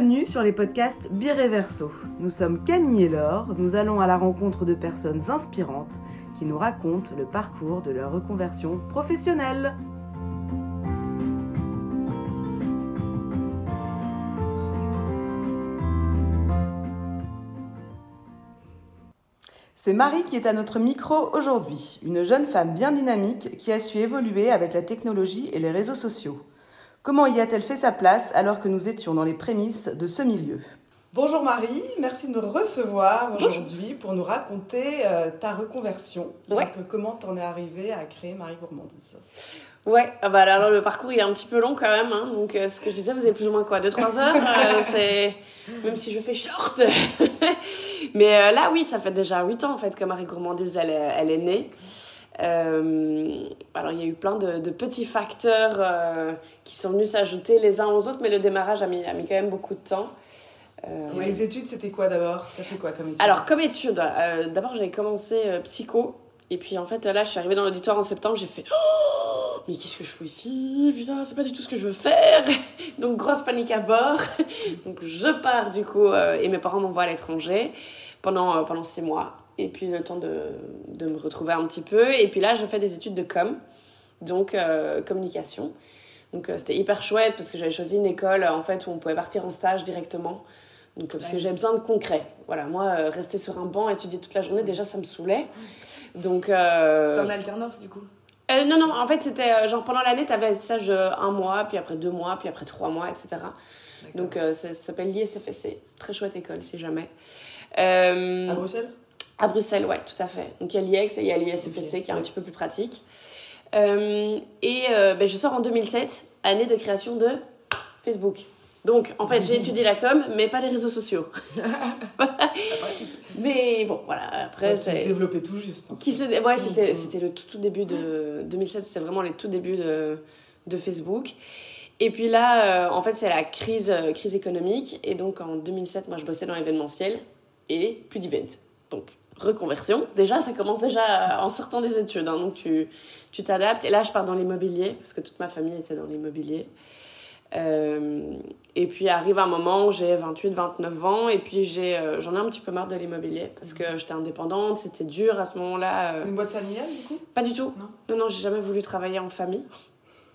Bienvenue sur les podcasts Bireverso. Nous sommes Camille et Laure, nous allons à la rencontre de personnes inspirantes qui nous racontent le parcours de leur reconversion professionnelle. C'est Marie qui est à notre micro aujourd'hui, une jeune femme bien dynamique qui a su évoluer avec la technologie et les réseaux sociaux. Comment y a-t-elle fait sa place alors que nous étions dans les prémices de ce milieu? Bonjour Marie, merci de nous recevoir aujourd'hui pour nous raconter euh, ta reconversion. Ouais. Donc, euh, comment t'en es arrivée à créer Marie Gourmandise? Ouais, ah bah alors le parcours il est un petit peu long quand même, hein. donc euh, ce que je disais, vous avez plus ou moins quoi, 2-3 heures, euh, c'est même si je fais short. Mais euh, là oui, ça fait déjà 8 ans en fait que Marie Gourmandise elle, est- elle est née. Euh, alors il y a eu plein de, de petits facteurs euh, qui sont venus s'ajouter les uns aux autres, mais le démarrage a mis, a mis quand même beaucoup de temps. Euh, Et ouais. les études, c'était quoi d'abord? T'as fait quoi comme études Alors, comme étude, d'abord j'avais commencé psycho. Et puis en fait, là, je suis arrivée dans l'auditoire en septembre, j'ai fait Oh, mais qu'est-ce que je fous ici? Putain, c'est pas du tout ce que je veux faire. Donc, grosse panique à bord. Donc, je pars du coup, et mes parents m'envoient à l'étranger pendant, pendant six mois. Et puis, le temps de, de me retrouver un petit peu. Et puis là, je fais des études de com, donc euh, communication. Donc, euh, c'était hyper chouette parce que j'avais choisi une école en fait où on pouvait partir en stage directement. Donc, parce que j'avais besoin de concret. Voilà, moi, euh, rester sur un banc, étudier toute la journée, déjà, ça me saoulait. Donc. C'était en alternance du coup? non, non, en fait, c'était genre pendant l'année, tu avais un stage un mois, puis après deux mois, puis après trois mois, etc. Donc, ça, ça s'appelle l'ISFSC. Très chouette école, si jamais. À Bruxelles? À Bruxelles, ouais, tout à fait. Donc, il y a l'IEX et il y a l'ISFSC Ok, qui est un petit peu plus pratique. Euh, et euh, ben, je sors en 2007, année de création de Facebook. Donc, en fait, j'ai étudié la com, mais pas les réseaux sociaux. mais bon, voilà, après, Ouais, qui se c'est. développait tout juste. hein. Qui se... Ouais, c'était, c'était le tout, tout début de 2007, c'était vraiment les tout débuts de, de Facebook. Et puis là, euh, en fait, c'est la crise, crise économique. Et donc en 2007, moi, je bossais dans l'événementiel et plus d'event. Donc, reconversion. Déjà, ça commence déjà en sortant des études. hein. donc, tu, tu t'adaptes. Et là, je pars dans l'immobilier parce que toute ma famille était dans l'immobilier. Euh, et puis arrive un moment où j'ai 28, 29 ans et puis j'ai, euh, j'en ai un petit peu marre de l'immobilier parce que j'étais indépendante, c'était dur à ce moment-là. euh, C'est une boîte familiale du coup? Pas du tout. Non. Non, non, j'ai jamais voulu travailler en famille.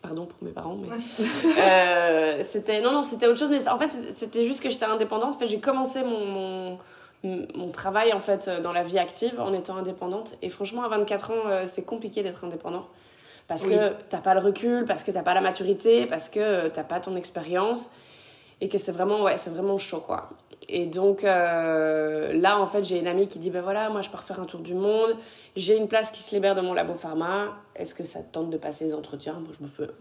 Pardon pour mes parents, mais. Ouais. C'était. Non, non, c'était autre chose, mais en fait, c'était juste que j'étais indépendante. En fait, j'ai commencé mon, mon, mon travail, en fait, dans la vie active en étant indépendante. Et franchement, à 24 ans, euh, c'est compliqué d'être indépendant. Parce Oui. que t'as pas le recul, parce que t'as pas la maturité, parce que t'as pas ton expérience. Et que c'est vraiment, ouais, c'est vraiment chaud, quoi. Et donc, euh, là, en fait, j'ai une amie qui dit, ben voilà, moi, je pars faire un tour du monde. J'ai une place qui se libère dans mon labo pharma. Est-ce que ça te tente de passer les entretiens? Moi, je me fais,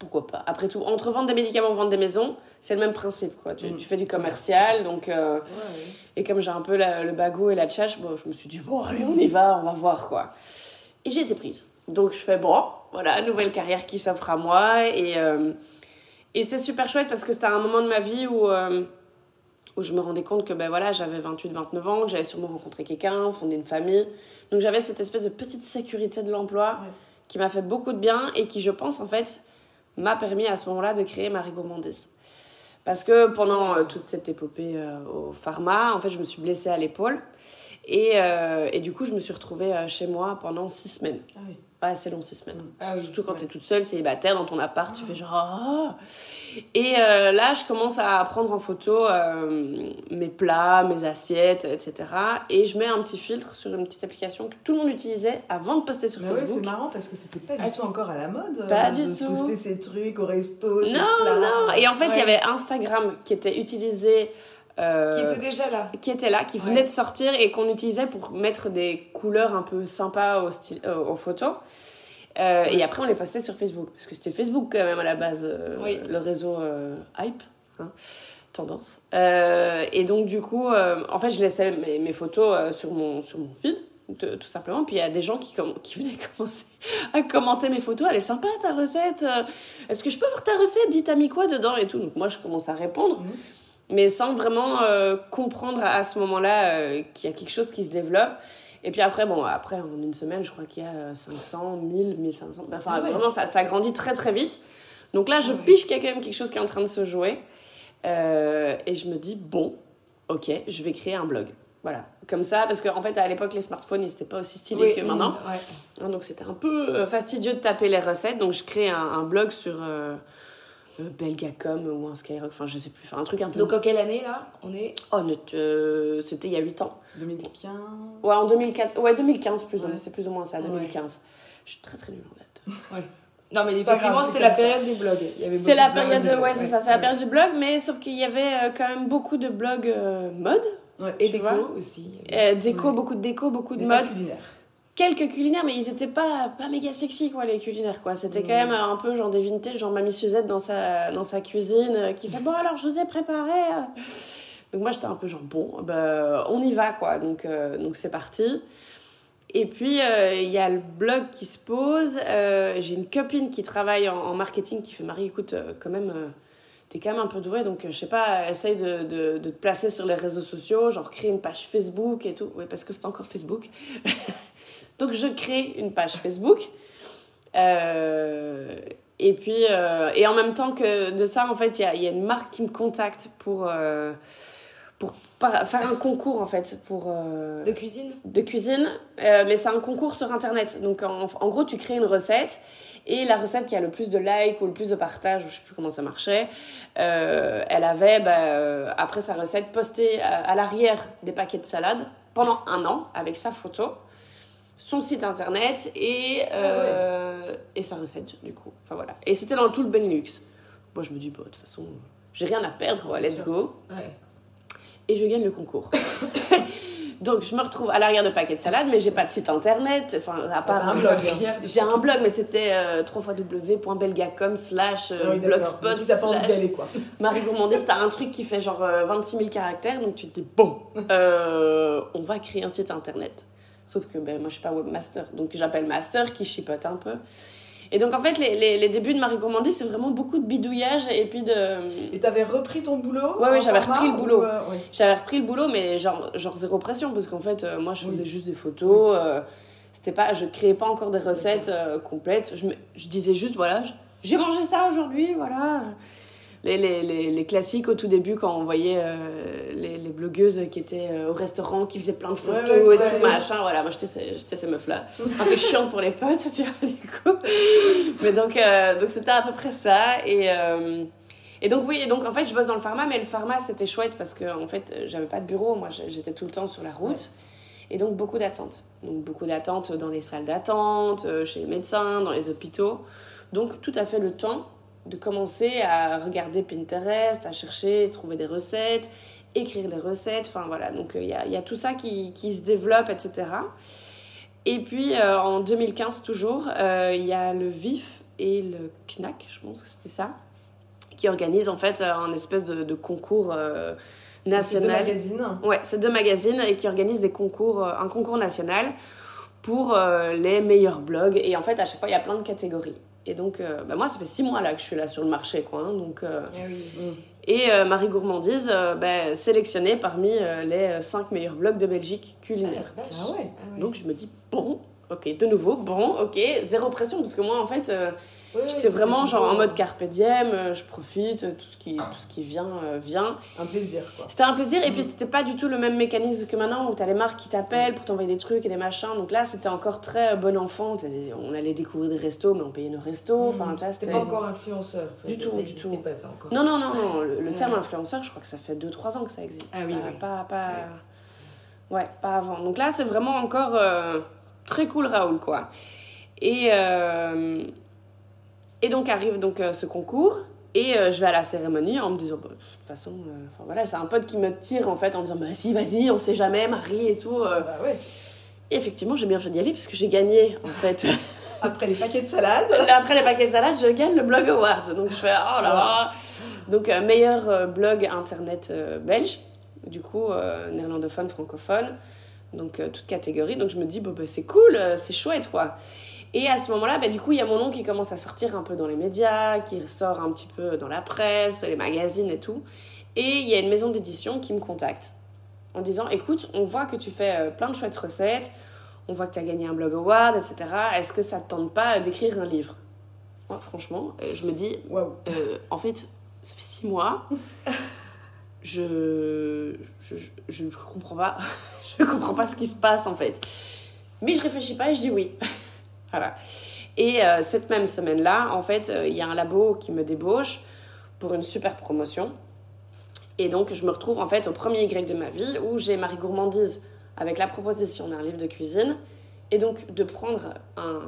pourquoi pas Après tout, entre vendre des médicaments, vendre des maisons, c'est le même principe, quoi. Tu, Mm. tu fais du commercial, donc... euh, Ouais, ouais. et comme j'ai un peu la- le bagot et la tchatche, bon, je me suis dit, bon, allez, on y va, on va voir, quoi. Et j'ai été prise. Donc, je fais, bon, voilà, nouvelle carrière qui s'offre à moi. Et, euh, et c'est super chouette parce que c'était un moment de ma vie où, euh, où je me rendais compte que, ben voilà, j'avais 28, 29 ans, que j'allais sûrement rencontrer quelqu'un, fonder une famille. Donc, j'avais cette espèce de petite sécurité de l'emploi Ouais. qui m'a fait beaucoup de bien et qui, je pense, en fait, m'a permis à ce moment-là de créer Marie Gourmandise. Parce que pendant euh, toute cette épopée euh, au pharma, en fait, je me suis blessée à l'épaule. Et, euh, et du coup, je me suis retrouvée chez moi pendant six semaines. Ah oui. C'est long, six semaines. Ah oui. Surtout quand Ouais. t'es toute seule, célibataire, dans ton appart, tu fais genre... Ah Et euh, là, je commence à prendre en photo euh, mes plats, mes assiettes, etc. Et je mets un petit filtre sur une petite application que tout le monde utilisait avant de poster sur Mais ouais, c'est Facebook. marrant parce que c'était pas du Ah, tout encore à la mode. Pas euh, du de tout. poster ses trucs au resto. non, plats. non. Et en fait, il y avait Instagram qui était utilisé... euh, Qui était déjà là. qui était là, qui Ouais. venait de sortir et qu'on utilisait pour mettre des couleurs un peu sympas au style, euh, aux photos. Euh, Et après, on les postait sur Facebook. Parce que c'était Facebook quand même à la base, Oui. le réseau hype, hein, tendance. Et donc, du coup, en fait, je laissais mes, mes photos sur, mon, sur mon feed, tout, tout simplement. Puis il y a des gens qui, qui venaient commencer à commenter mes photos. Elle est sympa ta recette. Est-ce que je peux voir ta recette? Dis, t'as mis quoi dedans et tout. Donc, moi, je commence à répondre Mhm. Mais sans vraiment euh, comprendre à, ce moment-là euh, qu'il y a quelque chose qui se développe. Et puis après, bon, après, en une semaine, je crois qu'il y a euh, 500, 1000, 1500. Enfin, Ah ouais. vraiment, ça, ça grandit très, très vite. Donc là, je Ah piche qu'il y a quand même quelque chose qui est en train de se jouer. Euh, et je me dis, bon, ok, je vais créer un blog. Voilà, comme ça, parce qu'en en fait, à l'époque, les smartphones, ils n'étaient pas aussi stylés que maintenant. ouais. Hein, Donc, c'était un peu fastidieux de taper les recettes. Donc, je crée un, un blog sur euh, Belgacom ou un Skyrock, enfin, je sais plus, enfin, un truc un peu. Donc en quelle année là On est? Oh, ne- euh, c'était il y a 8 ans. 2015. Ouais, en 2004, ouais, 2015, plus ou moins, Ouais. c'est plus ou moins ça, Ouais. 2015. Je suis très très nulle en date. Non mais effectivement c'était c'est la ça. période y avait C'est beaucoup la de période, euh, ouais, c'est ça, c'est la période du blog, mais sauf qu'il y avait euh, quand même beaucoup de blogs euh, mode, Ouais. Et déco vois. aussi. euh, déco, Ouais. beaucoup de déco, beaucoup de mode. culinaire. Quelques culinaires, mais ils étaient pas, pas méga sexy, quoi, les culinaires, quoi. C'était quand même un peu genre des vintage, genre Mamie Suzette dans sa, dans sa cuisine, euh, qui fait Bon, alors je vous ai préparé. euh. Donc moi, j'étais un peu genre Bon, bah, on y va, quoi. Donc euh, donc c'est parti. Et puis, euh, il y a le blog qui se pose. Euh, J'ai une copine qui travaille en, en marketing qui fait Marie, écoute, quand même, t'es quand même un peu douée, donc je sais pas, essaye de, de, de te placer sur les réseaux sociaux, genre créer une page Facebook et tout. Oui, parce que c'est encore Facebook. donc, je crée une page Facebook. Euh, et puis, euh, et en même temps que de ça, en fait, il y y a une marque qui me contacte pour, euh, pour faire un concours, en fait, pour. De cuisine? de cuisine, mais c'est un concours sur internet. Donc en, en gros, tu crées une recette et la recette qui a le plus de likes ou le plus de partages, je sais plus comment ça marchait, elle avait bah, après sa recette posté à, à l'arrière des paquets de salade pendant un an avec sa photo, son site internet et, euh, et sa recette du coup. Enfin voilà. Et c'était dans tout le Benelux. Moi je me dis, bah, de toute façon, j'ai rien à perdre, quoi, let's go Ouais. et je gagne le concours. Donc je me retrouve à l'arrière de paquet de salade, mais j'ai pas de site internet, enfin à part un blog. J'ai un blog, mais c'était euh, www.belgacom slash euh, Ah blogspot T'as pas envie d'y aller, quoi. Marie Gourmandise. T'as un truc qui fait genre euh, 26 000 caractères, donc tu te dis bon, euh, on va créer un site internet. Sauf que ben, moi je suis pas webmaster, donc j'appelle master qui chipote un peu. Et donc en fait les, les, les débuts de Marie Gourmandise c'est vraiment beaucoup de bidouillage et puis de... Et t'avais repris ton boulot Ouais, ouais, j'avais repris le boulot. ou, euh, ouais. J'avais repris le boulot, mais genre, genre zéro pression, parce qu'en fait, euh, moi, je Oui. faisais juste des photos. euh, c'était pas, je créais pas encore des recettes euh, complètes. Je, me- je disais juste, voilà, j'ai mangé ça aujourd'hui, voilà. Les, les, les, les classiques au tout début, quand on voyait euh, les, les blogueuses qui étaient euh, au restaurant, qui faisaient plein de photos Ouais, ouais, tout et tout, machin. Voilà, moi, j'étais ces, ces meufs-là. Un peu chiante pour les potes, tu vois, du coup. Mais donc, euh, donc c'était à peu près ça. Et. et donc oui, et donc en fait je bosse dans le pharma, mais le pharma c'était chouette parce que en fait j'avais pas de bureau, moi j'étais tout le temps sur la route. Et donc beaucoup d'attentes. Donc beaucoup d'attentes dans les salles d'attente, chez les médecins, dans les hôpitaux. Donc tout à fait le temps de commencer à regarder Pinterest, à chercher, trouver des recettes, écrire les recettes, enfin voilà. Donc il y, a, y a tout ça qui, qui se développe, etc. Et puis euh, en 2015 toujours, euh, il y a le VIF et le CNAC, je pense que c'était ça, qui organisent en fait euh, un espèce de, de concours euh, C'est deux national. magazines. Ouais, c'est deux magazines et qui organisent des concours, euh, un concours national pour euh, les meilleurs blogs. Et en fait, à chaque fois, il y a plein de catégories. Et donc, euh, bah, moi, ça fait six mois là que je suis là sur le marché, quoi. hein, donc, euh, oui. Mm. et euh, Marie Gourmandise, euh, bah, sélectionnée parmi euh, les cinq meilleurs blogs de Belgique culinaire. Ah. Ah ouais. Ah ouais. Donc, je me dis, bon, ok, de nouveau, bon, ok, zéro pression, parce que moi, en fait, euh, Oui, j'étais vraiment genre en mode carpe diem, euh, je profite, tout ce qui, tout ce qui vient, euh, vient. Un plaisir, quoi. C'était un plaisir, et Mm. puis c'était pas du tout le même mécanisme que maintenant où t'as les marques qui t'appellent pour t'envoyer des trucs et des machins. Donc là, c'était encore très euh, bon enfant. On allait découvrir des restos, mais on payait nos restos. Enfin, tu vois, C'était pas encore influenceur. en fait, Du tout, ça du tout. pas ça encore. Non, non, non, non. Le, terme influenceur, je crois que ça fait 2-3 ans que ça existe. Ah oui, pas, oui. Pas, pas... Ouais, pas avant. Donc là, c'est vraiment encore euh, très cool, Raoul, quoi. Et, euh, et donc arrive donc euh, ce concours. Et euh, je vais à la cérémonie en me disant, bah, de toute façon, euh, voilà, c'est un pote qui me tire en fait en disant, bah si, vas-y, on sait jamais, Marie et tout. euh. Bah ouais. Et effectivement, j'ai bien fait d'y aller puisque j'ai gagné en fait. Après les paquets de salade. Après les paquets de salade, je gagne le Blog Awards. Donc je fais, oh là là. Donc meilleur blog internet belge, du coup néerlandophone, francophone, donc toute catégorie. Donc je me dis, bon, bah, c'est cool, c'est chouette quoi. Et à ce moment-là, bah, du coup, il y a mon nom qui commence à sortir un peu dans les médias, qui sort un petit peu dans la presse, les magazines et tout. Et il y a une maison d'édition qui me contacte en disant, écoute, on voit que tu fais euh, plein de chouettes recettes, on voit que tu as gagné un blog award, etc. Est-ce que ça te tente pas euh, d'écrire un livre? Moi, franchement, euh, je me dis, Waouh. en fait, ça fait six mois. je, je, je, je ne comprends pas. je comprends pas ce qui se passe en fait. Mais je réfléchis pas et je dis oui. Voilà. Et euh, cette même semaine-là, en fait, euh, il y a un labo qui me débauche pour une super promotion. Et donc, je me retrouve en fait au premier Y de ma vie où j'ai Marie Gourmandise avec la proposition d'un livre de cuisine. Et donc, de prendre un,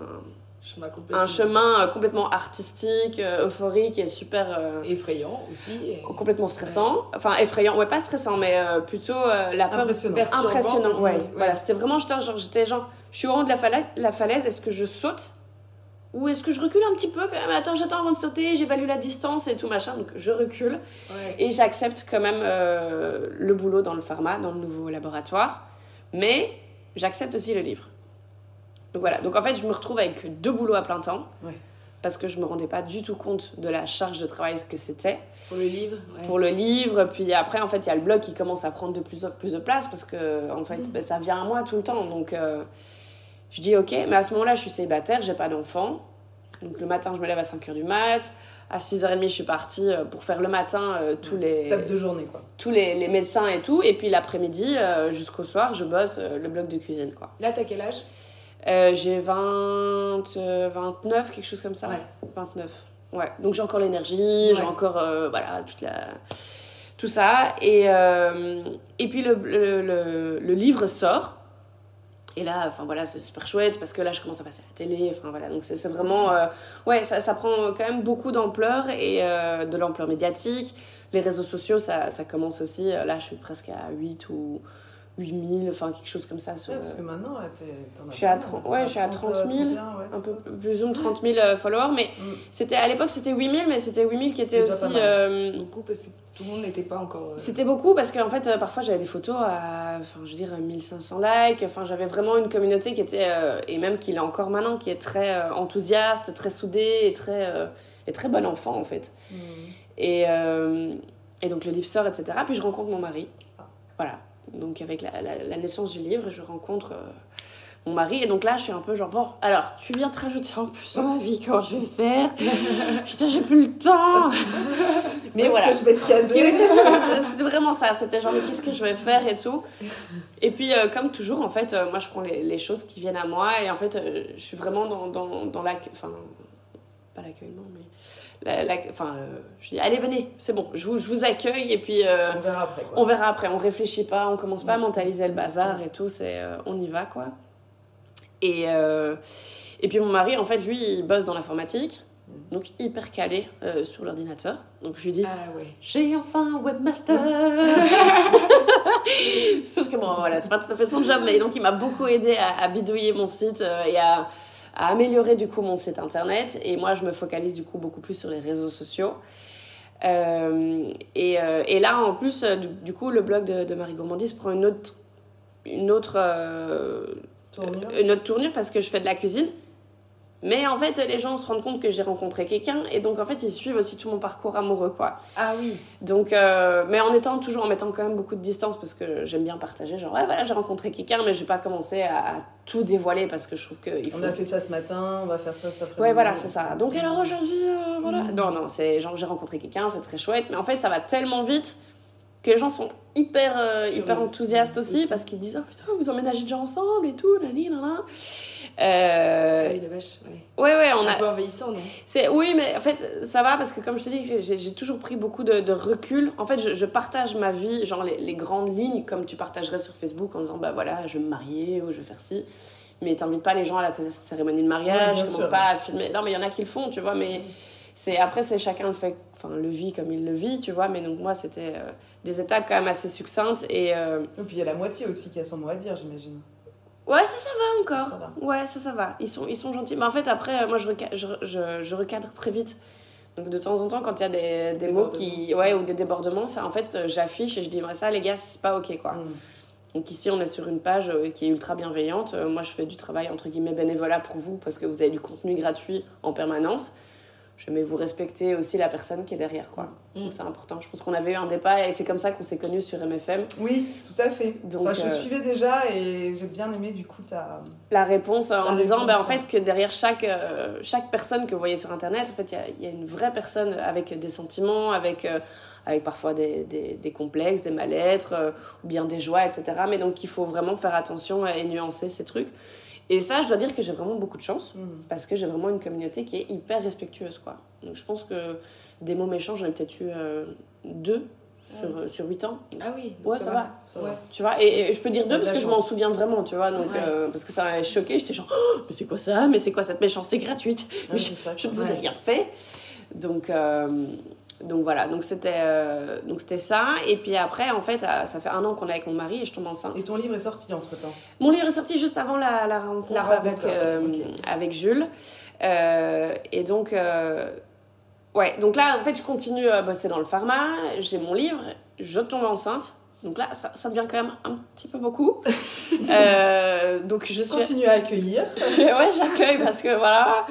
Chemin complètement un chemin euh, complètement artistique, euh, euphorique et super. effrayant aussi. et complètement stressant. Enfin, effrayant. Ouais, pas stressant, mais plutôt la peur. Impressionnant. Impressionnant, ouais. ouais. Voilà, c'était vraiment, j'étais genre, je suis au rang de la falaise, la falaise est-ce que je saute ou est-ce que je recule un petit peu quand même Attends, j'attends avant de sauter, j'évalue la distance et tout machin, donc je recule Ouais. et j'accepte quand même euh, le boulot dans le pharma, dans le nouveau laboratoire, mais j'accepte aussi le livre. Donc voilà, donc en fait, je me retrouve avec deux boulots à plein temps. Ouais. Parce que je me rendais pas du tout compte de la charge de travail que c'était Pour le livre. ouais. pour le livre. Puis après, en fait, il y a le blog qui commence à prendre de plus en plus de place parce que, en fait, ben, ça vient à moi tout le temps. Donc, euh, je dis OK, mais à ce moment-là, je suis célibataire, j'ai pas d'enfant. Donc, le matin, je me lève à 5h du mat. À 6h30, je suis partie euh, pour faire le matin euh, tous, les, Tape de journée, quoi. tous les, les médecins et tout. Et puis l'après-midi, euh, jusqu'au soir, je bosse euh, le blog de cuisine. quoi. Là, t'as quel âge? J'ai 20, euh, 29, quelque chose comme ça. Ouais. 29. Ouais. Donc j'ai encore l'énergie, j'ai encore voilà, toute la... tout ça. Et, et puis le, le, le, le livre sort. Et là, enfin voilà, c'est super chouette parce que là, je commence à passer à la télé. Enfin voilà, donc c'est vraiment. euh, ouais, ça, ça prend quand même beaucoup d'ampleur et euh, de l'ampleur médiatique. Les réseaux sociaux, ça, ça commence aussi. euh, Là, je suis presque à 8 ou 8000, enfin quelque chose comme ça. Sur, Ouais, parce que maintenant, là, t'es- t'en as Je suis à pas mal. 30 ouais, je suis à 30 000, 31, ouais, un peu plus ou 30 000 euh, followers, mais Mm. c'était à l'époque c'était 8000, mais c'était 8000 qui était aussi. euh, Beaucoup parce que tout le monde n'était pas encore. euh, c'était beaucoup parce qu'en fait, euh, parfois j'avais des photos à, enfin, je veux dire, 1500 likes. Enfin, j'avais vraiment une communauté qui était, euh, et même qui l'est encore maintenant, qui est très euh, enthousiaste, très soudée et très, euh, et très bon enfant en fait. Mm. Et, euh, et donc le livre sort, etc. Puis je rencontre mon mari. Ah. Voilà. Donc avec la, la- la naissance du livre, je rencontre euh, mon mari. Et donc là, je suis un peu genre, bon, alors, tu viens te rajouter en plus dans ma vie, comment je vais faire? Putain, j'ai plus le temps Mais voilà. que je vais te caser C'était- vraiment ça. C'était genre, qu'est-ce que je vais faire et tout. Et puis, euh, comme toujours, en fait, euh, moi, je prends les, les choses qui viennent à moi. Et en fait, euh, je suis vraiment dans, dans, dans la. Enfin, pas l'accueillement, mais. La, la- enfin, euh, je dis, allez, venez, c'est bon, je vous, je vous accueille. Et puis, euh, On verra après, quoi. on verra après. On réfléchit pas, on commence pas à mentaliser le bazar et tout. C'est, euh, on y va, quoi. Et, euh, et puis, mon mari, en fait, lui, il bosse dans l'informatique. Donc, hyper calé sur l'ordinateur. Donc, je lui dis. Ah ouais. J'ai enfin un webmaster Sauf que bon, voilà, c'est pas tout à fait son job, mais donc il m'a beaucoup aidé à, à bidouiller mon site et à, à améliorer du coup mon site internet. Et moi, je me focalise du coup beaucoup plus sur les réseaux sociaux. Euh, et, euh, et là, en plus, euh, du, du coup, le blog de, de Marie Gourmandise prend une autre, une autre, euh, Tournure. une autre tournure parce que je fais de la cuisine. Mais en fait, les gens se rendent compte que j'ai rencontré quelqu'un et donc en fait, ils suivent aussi tout mon parcours amoureux, quoi. Ah oui. Donc, euh, mais en étant toujours en mettant quand même beaucoup de distance parce que j'aime bien partager. Genre, ouais, voilà, j'ai rencontré quelqu'un, mais je vais pas commencer à, à tout dévoiler parce que je trouve que faut. On a fait ça ce matin, on va faire ça cet après-midi. Ouais, voilà, c'est ça. Donc, alors aujourd'hui, euh, voilà. Non, non, c'est genre, j'ai rencontré quelqu'un, c'est très chouette, mais en fait, ça va tellement vite que les gens sont hyper, euh, hyper enthousiastes aussi Aussi. parce qu'ils disent, oh putain, vous emménagez déjà ensemble et tout, nani, nana. Euh, Ah oui, la vache. Ouais. ouais, ouais, on a. un peu envahissant, non? C'est oui, mais en fait, ça va parce que comme je te dis, j'ai- toujours pris beaucoup de, de recul. En fait, je, je partage ma vie, genre les, les grandes lignes, comme tu partagerais sur Facebook en disant bah voilà, je vais me marier ou je vais faire ci. Mais t'invites pas les gens à la t- cérémonie de mariage, Ouais, bien je commence sûr. pas à filmer. Non, mais il y en a qui le font, tu vois. Mais c'est après, c'est chacun le fait, enfin le vit comme il le vit, tu vois. Mais donc moi, c'était euh, des étapes quand même assez succinctes et euh, Et puis il y a la moitié aussi qui a son mot à dire, j'imagine. Ouais, ça, ça va encore. Ça va. Ouais, ça, ça va. Ils sont, ils sont gentils. Mais en fait, après, euh, moi, je, reca- je, je, je recadre très vite. Donc, de temps en temps, quand il y a des, des mots qui. Ouais, ou des débordements, ça, en fait, euh, j'affiche et je dis, moi, ça, les gars, c'est pas OK, quoi. Mm. Donc, ici, on est sur une page euh, qui est ultra bienveillante. Moi, je fais du travail, entre guillemets, bénévolat pour vous parce que vous avez du contenu gratuit en permanence. Je mais vous respectez aussi la personne qui est derrière, quoi. Mm. C'est important. Je pense qu'on avait eu un débat et c'est comme ça qu'on s'est connus sur MFM. Oui, tout à fait. Donc, Enfin, je euh, suivais déjà et j'ai bien aimé du coup ta. la réponse en disant ben, en fait que derrière chaque, euh, chaque personne que vous voyez sur internet en fait il y a- il y, a une vraie personne avec des sentiments avec euh, avec parfois des, des, des complexes, des mal-être, euh, ou bien des joies, etc. Mais donc il faut vraiment faire attention et nuancer ces trucs. Et ça, je dois dire que j'ai vraiment beaucoup de chance, Mhm. parce que j'ai vraiment une communauté qui est hyper respectueuse, quoi. Donc je pense que des mots méchants, j'en ai peut-être eu euh, deux sur, euh, sur huit ans. Ah oui. Ouais, ça va. Ça va. Tu vois, et, et je peux dire deux de parce que je m'en souviens vraiment, tu vois, donc, Ouais. euh, parce que ça m'a choqué, j'étais genre, Oh, mais c'est quoi ça? Mais c'est quoi cette méchanceté gratuite? Ouais, Mais je ne vous ai rien fait. Donc, euh, donc voilà, donc c'était euh, donc c'était ça. Et puis après, en fait, euh, ça fait un an qu'on est avec mon mari et je tombe enceinte. Et ton livre est sorti entre temps. Mon livre est sorti juste avant la, la rencontre La avec, rencontre, euh, avec Jules. Euh, et donc, ouais, donc là, en fait, je continue à bosser dans le pharma. J'ai mon livre, je tombe enceinte. Donc là, ça, ça devient quand même un petit peu beaucoup. Euh, donc je suis Continue à accueillir. je- ouais, j'accueille parce que voilà.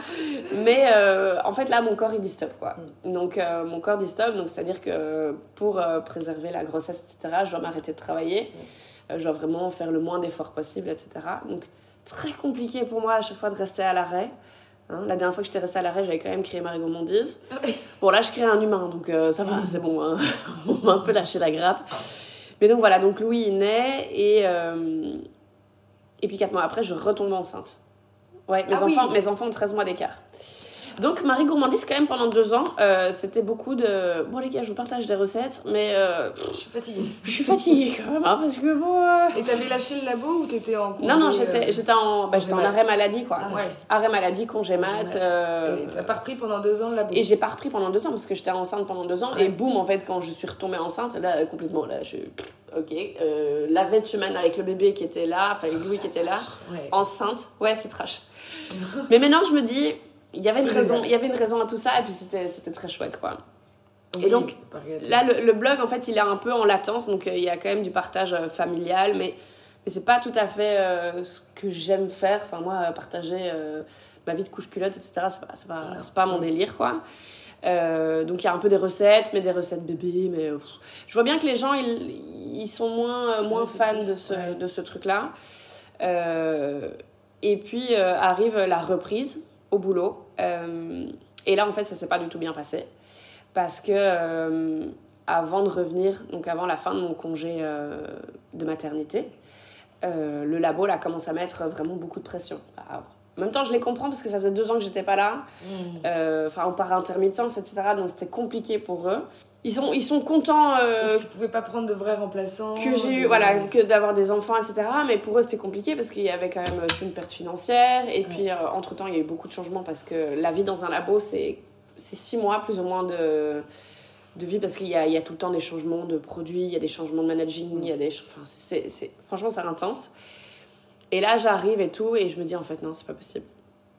Mais euh, en fait, là, mon corps, il dit stop, quoi. Donc, euh, mon corps dit stop. Donc, c'est-à-dire que pour préserver la grossesse, etc., je dois m'arrêter de travailler. Euh, je dois vraiment faire le moins d'efforts possible, etc. Donc, très compliqué pour moi à chaque fois de rester à l'arrêt. Hein, la dernière fois que j'étais restée à l'arrêt, j'avais quand même créé ma gourmandise. Bon, là, je crée un humain, donc ça va, c'est bon. hein. On m'a un peu lâché la grappe. Mais donc voilà, donc Louis naît et, euh, et puis quatre mois après, je retombe enceinte. Ouais, mes, Ah oui. enfants, mes enfants ont 13 mois d'écart. Donc Marie Gourmandise, quand même, pendant deux ans, euh, c'était beaucoup de... Bon les gars, je vous partage des recettes, mais euh, Je suis fatiguée. je suis fatiguée quand même, hein, parce que bon... euh, Et t'avais lâché le labo ou t'étais en congé Non, non, j'étais j'étais en, bah, j'étais en arrêt maladie, quoi. Ouais. Arrêt maladie, congé mat. Et t'as pas repris pendant deux ans le labo? et j'ai pas repris pendant deux ans parce que j'étais enceinte pendant deux ans. Ouais. Et boum, en fait, quand je suis retombée enceinte, là, complètement, là, je. Ok. La veille de semaine avec le bébé qui était là, enfin, avec Louis qui était là, Ouais. enceinte. Ouais, c'est trash. Mais maintenant, je me dis, il y avait une raison, il y avait une raison à tout ça, et puis c'était c'était très chouette, quoi. Oui, donc. Là, le, le blog, en fait, il est un peu en latence, donc euh, il y a quand même du partage euh, familial, mais, mais c'est pas tout à fait euh, ce que j'aime faire. Enfin, moi, partager ma vie de couche-culotte, etc., c'est pas, pas, c'est pas mon délire, quoi. Donc il y a un peu des recettes, mais des recettes bébés, mais pff. je vois bien que les gens, ils, ils sont moins, moins fans de ce, ouais. de ce truc-là. Et puis arrive la reprise au boulot. Euh, et là, en fait, ça s'est pas du tout bien passé. Parce que euh, avant de revenir, donc avant la fin de mon congé euh, de maternité, euh, le labo là, commence à mettre vraiment beaucoup de pression. Alors, en même temps, je les comprends parce que ça faisait deux ans que j'étais pas là. Mmh. Euh, Enfin, on part à intermittence, etc. Donc c'était compliqué pour eux. Ils sont, ils sont contents euh, Donc, tu pouvais pas prendre de vrais remplaçants. que j'ai eu de- voilà que d'avoir des enfants etc mais pour eux c'était compliqué parce qu'il y avait quand même aussi une perte financière. Et puis entre temps il y a eu beaucoup de changements parce que la vie dans un labo c'est c'est six mois plus ou moins de de vie parce qu'il y a, il y a tout le temps des changements de produits il y a des changements de managing il y a des enfin c'est c'est- franchement c'est intense. Et là j'arrive et tout et je me dis en fait non c'est pas possible.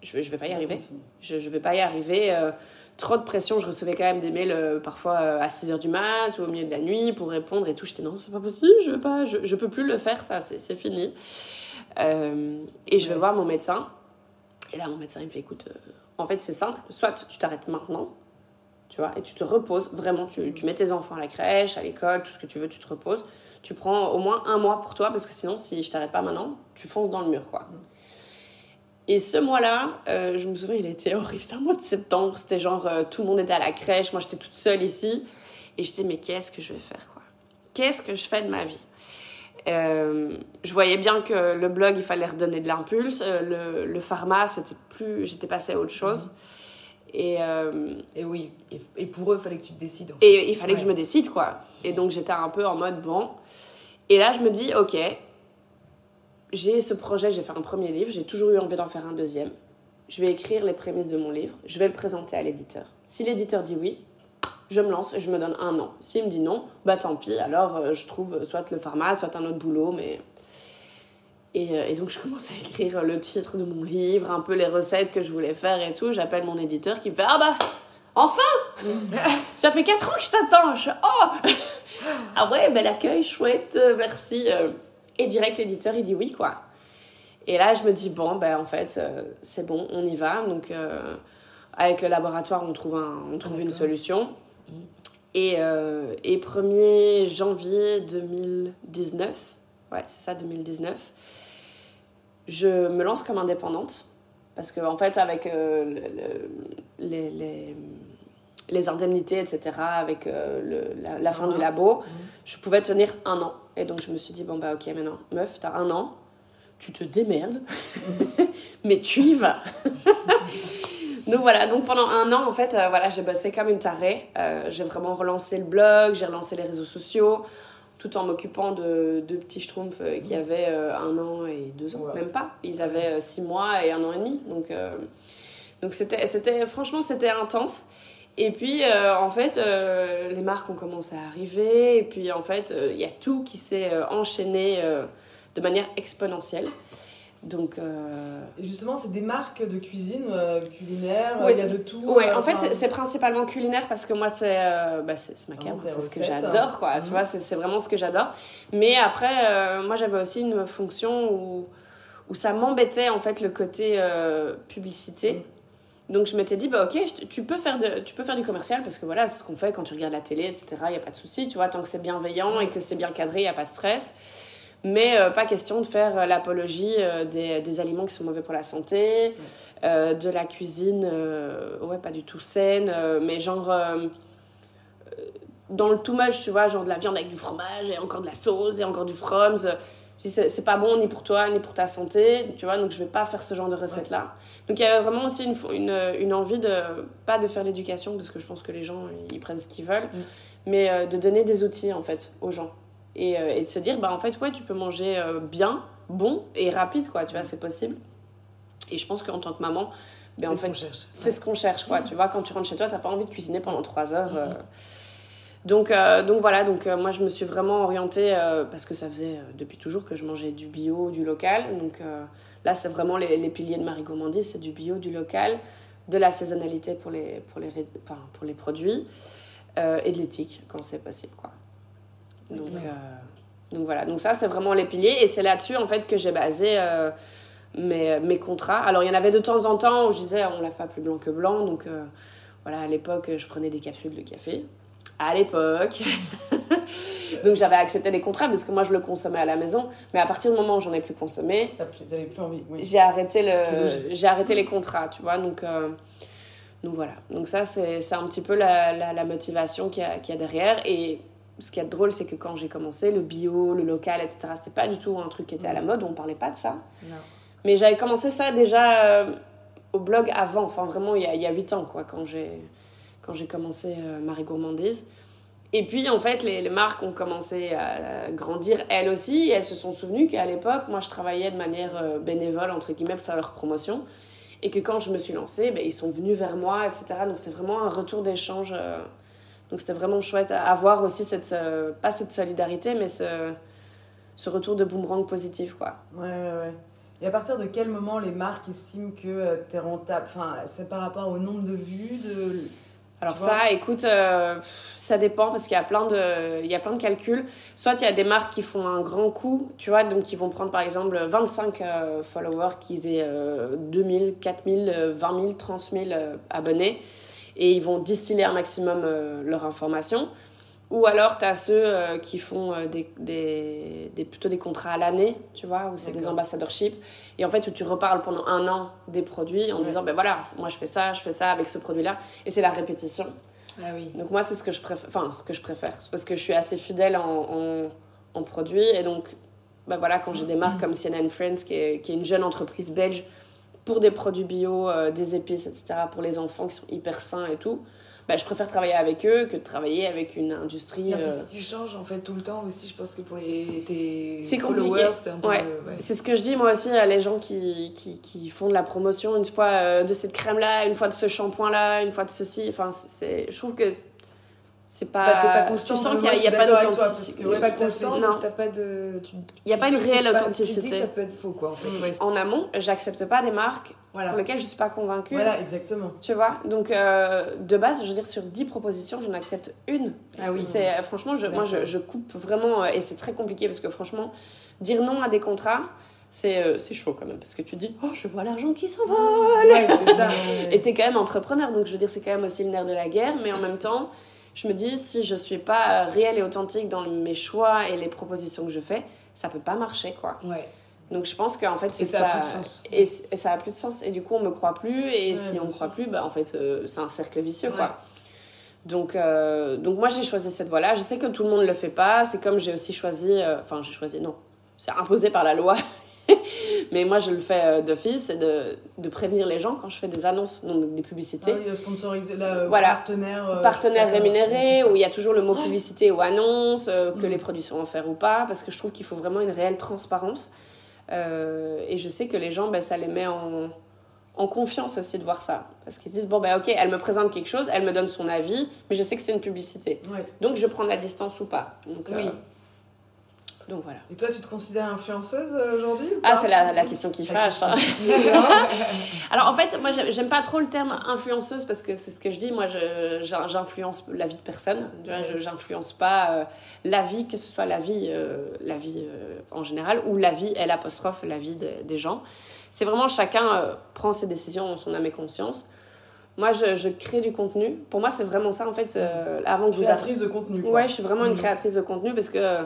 Je je vais pas y arriver. Je, je vais pas y arriver. euh, trop de pression. Je recevais quand même des mails euh, parfois euh, à 6h du mat ou au milieu de la nuit pour répondre et tout. J'étais non, c'est pas possible, je veux pas, je, je peux plus le faire, ça, c'est fini. Euh, et je vais Ouais. voir mon médecin. Et là, mon médecin, il me fait écoute, en fait, c'est simple. Soit tu t'arrêtes maintenant, tu vois, et tu te reposes. Vraiment, tu, tu mets tes enfants à la crèche, à l'école, tout ce que tu veux, tu te reposes. Tu prends au moins un mois pour toi parce que sinon, si je t'arrête pas maintenant, tu fonces dans le mur, quoi. Et ce mois-là, euh, je me souviens, il était horrible. C'était un mois de septembre. C'était genre, euh, tout le monde était à la crèche. Moi, j'étais toute seule ici. Et j'étais, mais qu'est-ce que je vais faire, quoi? Qu'est-ce que je fais de ma vie? Euh, Je voyais bien que le blog, il fallait redonner de l'impulse. Le, le pharma, c'était plus. J'étais passée à autre chose. Et, euh, Et oui, et, et pour eux, il fallait que tu te décides. en fait. et il fallait que je me décide, quoi. Et donc, j'étais un peu en mode, bon. Et là, je me dis, ok, j'ai ce projet, j'ai fait un premier livre, j'ai toujours eu envie d'en faire un deuxième. Je vais écrire les prémices de mon livre, je vais le présenter à l'éditeur. Si l'éditeur dit oui, je me lance et je me donne un an. S'il me dit non, bah tant pis, alors euh, je trouve soit le pharma, soit un autre boulot, mais... Et, euh, et donc je commence à écrire le titre de mon livre, un peu les recettes que je voulais faire et tout. J'appelle mon éditeur qui me fait « Ah bah, enfin Ça fait 4 ans que je t'attends !» Je fais « Oh Ah ouais, ben l'accueil, chouette, euh, merci. Et direct, l'éditeur, il dit oui, quoi. Et là, je me dis, bon, ben en fait, euh, c'est bon, on y va. Donc, euh, avec le laboratoire, on trouve, un, on trouve une solution. Mhm. Et, euh, et 1er janvier 2019, ouais, c'est ça, 2019, je me lance comme indépendante. Parce que, en fait, avec euh, le- le- les, les- les indemnités, etc., avec le, la, fin du labo, mhm. je pouvais tenir un an. Et donc je me suis dit, bon bah ok, maintenant, meuf, t'as un an, tu te démerdes, mais tu y vas. donc voilà, donc pendant un an, en fait, voilà, j'ai bossé comme une tarée. j'ai vraiment relancé le blog, j'ai relancé les réseaux sociaux tout en m'occupant de deux petits schtroumpfs euh, qui avaient euh, un an et deux ans, même pas. Ils avaient euh, six mois et un an et demi. Donc, donc c'était, c'était, franchement, c'était intense. Et puis, en fait, les marques ont commencé à arriver. Et puis, en fait, il y a tout qui s'est enchaîné de manière exponentielle. Donc, euh... justement, c'est des marques de cuisine euh, culinaire, il y a de tout. Ouais, en fait, c'est principalement culinaire parce que moi, c'est euh, bah, ma carte, c'est ce que j'adore, quoi. Tu mhm. vois, c'est vraiment ce que j'adore. Mais après, euh, moi, j'avais aussi une fonction où, où ça m'embêtait, en fait, le côté publicité. Mhm. Donc, je m'étais dit, bah, ok, tu peux, faire de, tu peux faire du commercial parce que voilà, c'est ce qu'on fait quand tu regardes la télé, etc. Il n'y a pas de souci, tu vois, tant que c'est bienveillant et que c'est bien cadré, il n'y a pas de stress. Mais euh, pas question de faire euh, l'apologie euh, des, des, aliments qui sont mauvais pour la santé, de la cuisine, ouais, pas du tout saine, mais genre dans le too much, tu vois, genre de la viande avec du fromage et encore de la sauce et encore du froms. C'est pas bon ni pour toi ni pour ta santé, tu vois, donc je vais pas faire ce genre de recette-là. Donc il y a vraiment aussi une, une, une, envie de, pas de faire l'éducation, parce que je pense que les gens, ils prennent ce qu'ils veulent, mm. mais de donner des outils, en fait, aux gens. Euh, et, de se dire, bah en fait, ouais, tu peux manger euh, bien, bon et rapide, quoi, tu vois, c'est possible. Et je pense qu'en tant que maman, ben, c'est ce qu'on cherche, quoi. Tu vois, quand tu rentres chez toi, t'as pas envie de cuisiner pendant trois heures. Euh. Donc, donc voilà, donc moi je me suis vraiment orientée parce que ça faisait depuis toujours que je mangeais du bio, du local. Donc là, c'est vraiment les, les, piliers de Marie Gourmandise c'est du bio, du local, de la saisonnalité pour les, pour les, pour les produits et de l'éthique quand c'est possible, quoi. Donc, euh, donc voilà, donc ça c'est vraiment les piliers et c'est là-dessus en fait que j'ai basé euh, mes, mes, contrats. Alors il y en avait de temps en temps où je disais on lave pas plus blanc que blanc, donc euh, voilà, à l'époque je prenais des capsules de café. À l'époque. donc j'avais accepté les contrats parce que moi je le consommais à la maison, mais à partir du moment où j'en ai plus consommé, plus envie. J'ai arrêté le, j'ai arrêté les contrats, tu vois. Donc donc voilà. Donc ça c'est un petit peu la, la, la motivation qu'il y, qu y, a derrière et ce qui est drôle, c'est que quand j'ai commencé, le bio, le local, etc., c'était pas du tout un truc qui était à la mode, on parlait pas de ça. Non. Mais j'avais commencé ça déjà euh, au blog avant, enfin vraiment il y a, il y a 8 ans, quoi, quand j'ai, quand j'ai commencé euh, Marie Gourmandise. Et puis en fait, les, les, marques ont commencé à grandir elles aussi, elles se sont souvenues qu'à l'époque, moi je travaillais de manière euh, bénévole, entre guillemets, pour faire leur promotion. Et que quand je me suis lancée, ben, ils sont venus vers moi, etc. Donc c'était vraiment un retour d'échange donc c'était vraiment chouette à avoir aussi cette, euh, pas cette solidarité, mais ce, ce retour de boomerang positif. Quoi. Ouais, ouais, ouais. Et à partir de quel moment les marques estiment que euh, tu es rentable? Enfin, c'est par rapport au nombre de vues de... Alors ça, écoute, euh, ça dépend parce qu'il y a plein de, il y a plein de calculs. Soit il y a des marques qui font un grand coup, tu vois, donc ils vont prendre par exemple 25 followers qui aient 2000, 4000, 20 000, 30 000 abonnés et ils vont distiller un maximum euh, leur information. Ou alors, tu as ceux euh, qui font euh, des, des, plutôt des contrats à l'année, tu vois, où c'est des ambassadorships. Et en fait, où tu reparles pendant un an des produits en disant, ben voilà, moi je fais ça, je fais ça avec ce produit-là. Et c'est la répétition. Ah oui. Donc moi, c'est ce que je préfère. Enfin, ce que je préfère. Parce que je suis assez fidèle en, en, en produits. Et donc, ben voilà, quand j'ai des marques comme Sienna Friends, qui est, qui est une jeune entreprise belge pour des produits bio, euh, des épices, etc., pour les enfants qui sont hyper sains et tout, bah, je préfère travailler avec eux que de travailler avec une industrie. Euh... tu changes en fait tout le temps aussi, je pense que pour les, tes followers, c'est un peu. Ouais. C'est ce que je dis moi aussi à les gens qui, qui, qui font de la promotion une fois euh, de cette crème-là, une fois de ce shampoing-là, une fois de ceci. Enfin, je trouve que c'est pas, bah, pas constant, tu sens qu'il n'y a, pas d'authenticité pas constant non. t'as pas de il n'y a pas une réelle authenticité tu dis ça peut être faux quoi en fait mm. en amont j'accepte pas des marques pour lesquelles je suis pas convaincue. Voilà exactement. Tu vois donc euh, de base je veux dire sur 10 propositions je n'accepte une. Ah oui. C'est franchement je, moi je, je, coupe vraiment euh, et c'est très compliqué parce que franchement dire non à des contrats c'est euh, chaud quand même parce que tu dis oh je vois l'argent qui s'envole. Ouais, c'est ça. Et t'es quand même entrepreneur donc je veux dire c'est quand même aussi le nerf de la guerre mais en même temps je me dis, si je suis pas réelle et authentique dans mes choix et les propositions que je fais, ça peut pas marcher, quoi. Ouais. Donc je pense qu'en fait c'est ça. Ça a plus de sens. Et, ça a plus de sens. Et du coup on me croit plus. Et si on me croit plus, bah en fait euh, c'est un cercle vicieux, quoi. Donc, euh, donc moi, j'ai choisi cette voie-là. Je sais que tout le monde ne le fait pas. C'est comme j'ai aussi choisi... euh, Enfin, j'ai choisi, non. C'est imposé par la loi. Mais moi, je le fais euh, d'office, c'est de, de prévenir les gens quand je fais des annonces, donc des publicités. Ah oui, sponsorisé, là, euh, Voilà. partenaire. euh, Partenaire euh, rémunéré, où il y a toujours le mot publicité ou annonce, euh, que Mm. les produits sont offerts ou pas, parce que je trouve qu'il faut vraiment une réelle transparence. Euh, et je sais que les gens, ben, ça les met en, en confiance aussi de voir ça. Parce qu'ils se disent, bon, ben ok, elle me présente quelque chose, elle me donne son avis, mais je sais que c'est une publicité. Ouais. Donc je prends la distance ou pas. Donc, euh, Oui. Donc voilà. Et toi, tu te considères influenceuse euh, aujourd'hui ou Ah, c'est la, la question qui fâche. hein. question. Alors en fait, moi j'aime- pas trop le terme influenceuse parce que c'est ce que je dis. Moi, j'influence la vie de personne. Je j'influence pas euh, la vie, que ce soit la vie, euh, la vie euh, en général ou la vie, L apostrophe, la vie de- des gens. C'est vraiment chacun prend ses décisions en son âme et conscience. Moi, je, je crée du contenu. Pour moi, c'est vraiment ça en fait. euh, avant que vous. Créatrice de contenu. quoi. Ouais, je suis vraiment une Mhm. créatrice de contenu parce que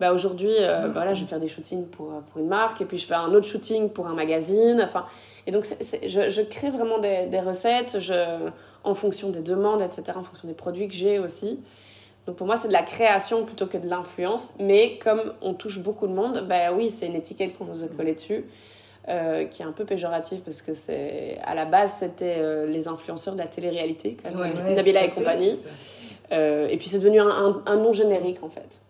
bah, aujourd'hui, euh, bah, là, je vais faire des shootings pour, euh, pour une marque et puis je fais un autre shooting pour un magazine. Enfin, et donc, je, je crée vraiment des, des recettes je, en fonction des demandes, etc., en fonction des produits que j'ai aussi. Donc pour moi, c'est de la création plutôt que de l'influence. Mais comme on touche beaucoup de monde, bah oui, c'est une étiquette qu'on nous a collée dessus. euh, qui est un peu péjorative parce que c'est à la base c'était euh, les influenceurs de la télé-réalité Ouais. Ouais, Nabila et fait, compagnie euh, et puis c'est devenu un, un, un nom générique en fait.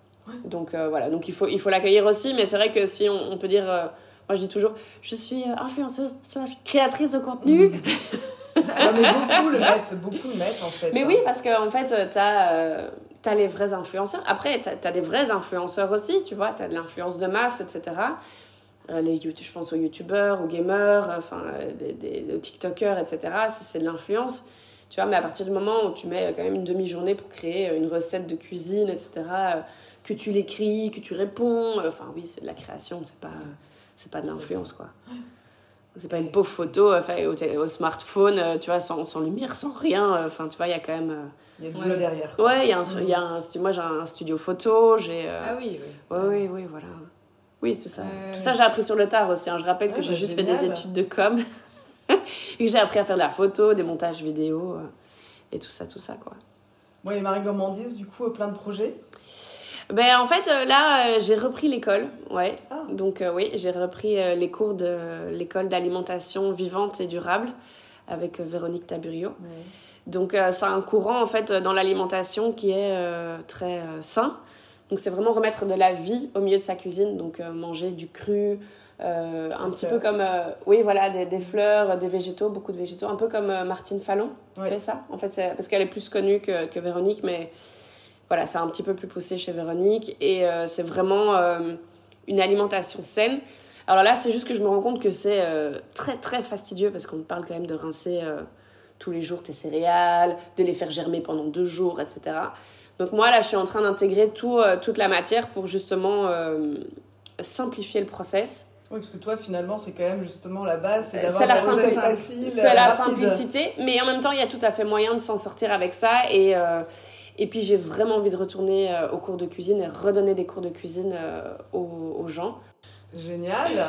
Donc euh, voilà, donc il faut, il faut l'accueillir aussi, mais c'est vrai que si on, on peut dire, euh, moi je dis toujours, je suis euh, influenceuse slash créatrice de contenu. Mhm. Ouais, mais beaucoup le mettent, beaucoup le mettent en fait. Mais oui, parce qu'en en fait, tu as, les vrais influenceurs. Après, tu as, des vrais influenceurs aussi, tu vois, tu as de l'influence de masse, etc. Euh, les, you- je pense aux youtubeurs, aux gamers, euh, enfin, euh, des, des, aux tiktokers, etc. C'est de l'influence. Tu vois, mais à partir du moment où tu mets quand même une demi-journée pour créer euh, une recette de cuisine, etc., euh, que tu l'écris, que tu réponds, euh, enfin oui, c'est de la création, c'est pas, c'est pas de l'influence, quoi. C'est pas une pauvre photo euh, faite au, smartphone, euh, tu vois, sans, sans lumière, sans rien. euh, Enfin, tu vois, il y a quand même. euh, Il y a du Ouais. boulot derrière. quoi. Ouais, il y a un, il y a un stu- moi j'ai un studio photo, j'ai. euh, Ah oui, oui. Ouais, oui, oui, voilà. Oui, tout ça. Tout ça, j'ai appris sur le tard aussi. hein. Je rappelle Ouais, que j'ai bah, juste fait des études de com. et que j'ai appris à faire de la photo, des montages vidéo euh, et tout ça, tout ça, quoi. Moi et Marie Gourmandise, du coup, euh, plein de projets. Ben, en fait, euh, là, euh, j'ai repris l'école, ouais. Ah. Donc, euh, oui, j'ai repris les cours de l'école d'alimentation vivante et durable avec Véronique Taburio. Donc, euh, c'est un courant, en fait, dans l'alimentation qui est euh, très sain. Donc, c'est vraiment remettre de la vie au milieu de sa cuisine. Donc, manger du cru, un petit peu comme, oui, voilà, des, des fleurs, des végétaux, beaucoup de végétaux. Un peu comme Martine Fallon Ouais. fait ça. En fait, c'est parce qu'elle est plus connue que, que Véronique, mais voilà, c'est un petit peu plus poussé chez Véronique. Et euh, c'est vraiment euh, une alimentation saine. Alors là, c'est juste que je me rends compte que c'est euh, très, très fastidieux parce qu'on parle quand même de rincer tous les jours tes céréales, de les faire germer pendant deux jours, etc. Donc moi, là, je suis en train d'intégrer tout, toute la matière pour justement simplifier le process. Oui, parce que toi, finalement, c'est quand même justement la base, c'est d'avoir la C'est la simplicité, mais en même temps, il y a tout à fait moyen de s'en sortir avec ça. Et, euh, et puis, j'ai vraiment envie de retourner euh, aux cours de cuisine et redonner des cours de cuisine euh, aux, aux gens. Génial.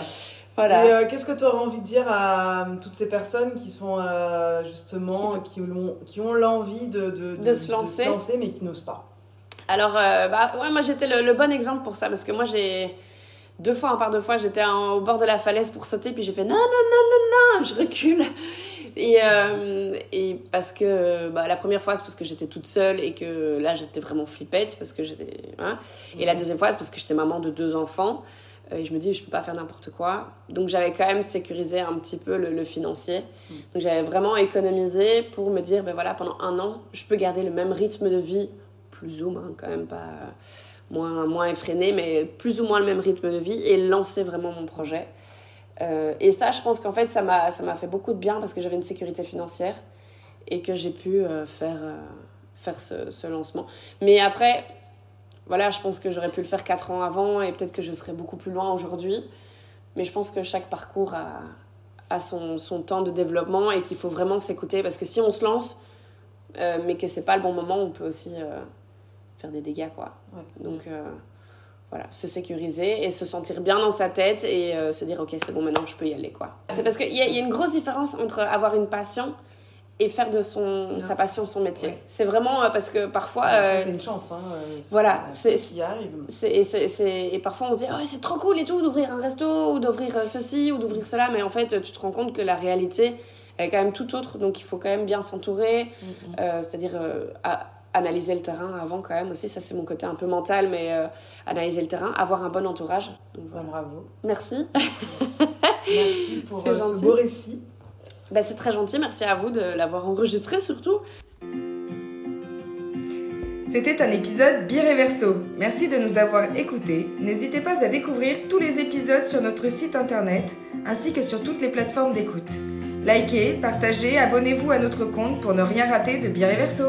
Voilà. Et euh, qu'est-ce que tu aurais envie de dire à toutes ces personnes qui sont euh, justement, qui ont, qui ont l'envie de, de, De se lancer. mais qui n'osent pas? Alors, euh, bah, ouais, moi, j'étais le, le bon exemple pour ça parce que moi, j'ai. Deux fois, hein, par deux fois, j'étais au bord de la falaise pour sauter, puis j'ai fait non, non, non, non, non, je recule. Et, euh, et parce que bah, la première fois, c'est parce que j'étais toute seule et que là, j'étais vraiment flippette parce que j'étais. hein. Et la deuxième fois, c'est parce que j'étais maman de deux enfants. Euh, Et je me dis, je peux pas faire n'importe quoi. Donc j'avais quand même sécurisé un petit peu le, le financier. Mm. Donc j'avais vraiment économisé pour me dire, ben voilà, pendant un an, je peux garder le même rythme de vie, plus ou moins, quand même pas moins, moins effréné, mais plus ou moins le même rythme de vie et lancer vraiment mon projet. Euh, et ça, je pense qu'en fait, ça m'a fait beaucoup de bien parce que j'avais une sécurité financière et que j'ai pu euh, faire, euh, faire ce, ce lancement. Mais après, voilà, je pense que j'aurais pu le faire 4 ans avant et peut-être que je serais beaucoup plus loin aujourd'hui. Mais je pense que chaque parcours a, a son, son temps de développement et qu'il faut vraiment s'écouter parce que si on se lance, mais que c'est pas le bon moment, on peut aussi faire des dégâts, quoi. Ouais. Donc voilà, se sécuriser et se sentir bien dans sa tête et euh, se dire ok c'est bon maintenant je peux y aller quoi. C'est parce qu'il y, y a une grosse différence entre avoir une passion et faire de son, sa passion son métier. C'est vraiment euh, parce que parfois. Euh, c'est une chance. Hein, voilà. C'est. Et parfois on se dit oh, c'est trop cool et tout d'ouvrir un resto ou d'ouvrir ceci ou d'ouvrir cela, mais en fait tu te rends compte que la réalité elle est quand même tout autre, donc il faut quand même bien s'entourer, mm, mm. c'est-à-dire analyser le terrain avant quand même aussi, ça c'est mon côté un peu mental, mais analyser le terrain, avoir un bon entourage. Bravo. Merci. Merci pour ce beau récit. Bah, c'est très gentil, merci à vous de l'avoir enregistré surtout. C'était un épisode Bireverso. Merci de nous avoir écoutés. N'hésitez pas à découvrir tous les épisodes sur notre site internet ainsi que sur toutes les plateformes d'écoute. Likez, partagez, abonnez-vous à notre compte pour ne rien rater de Bireverso.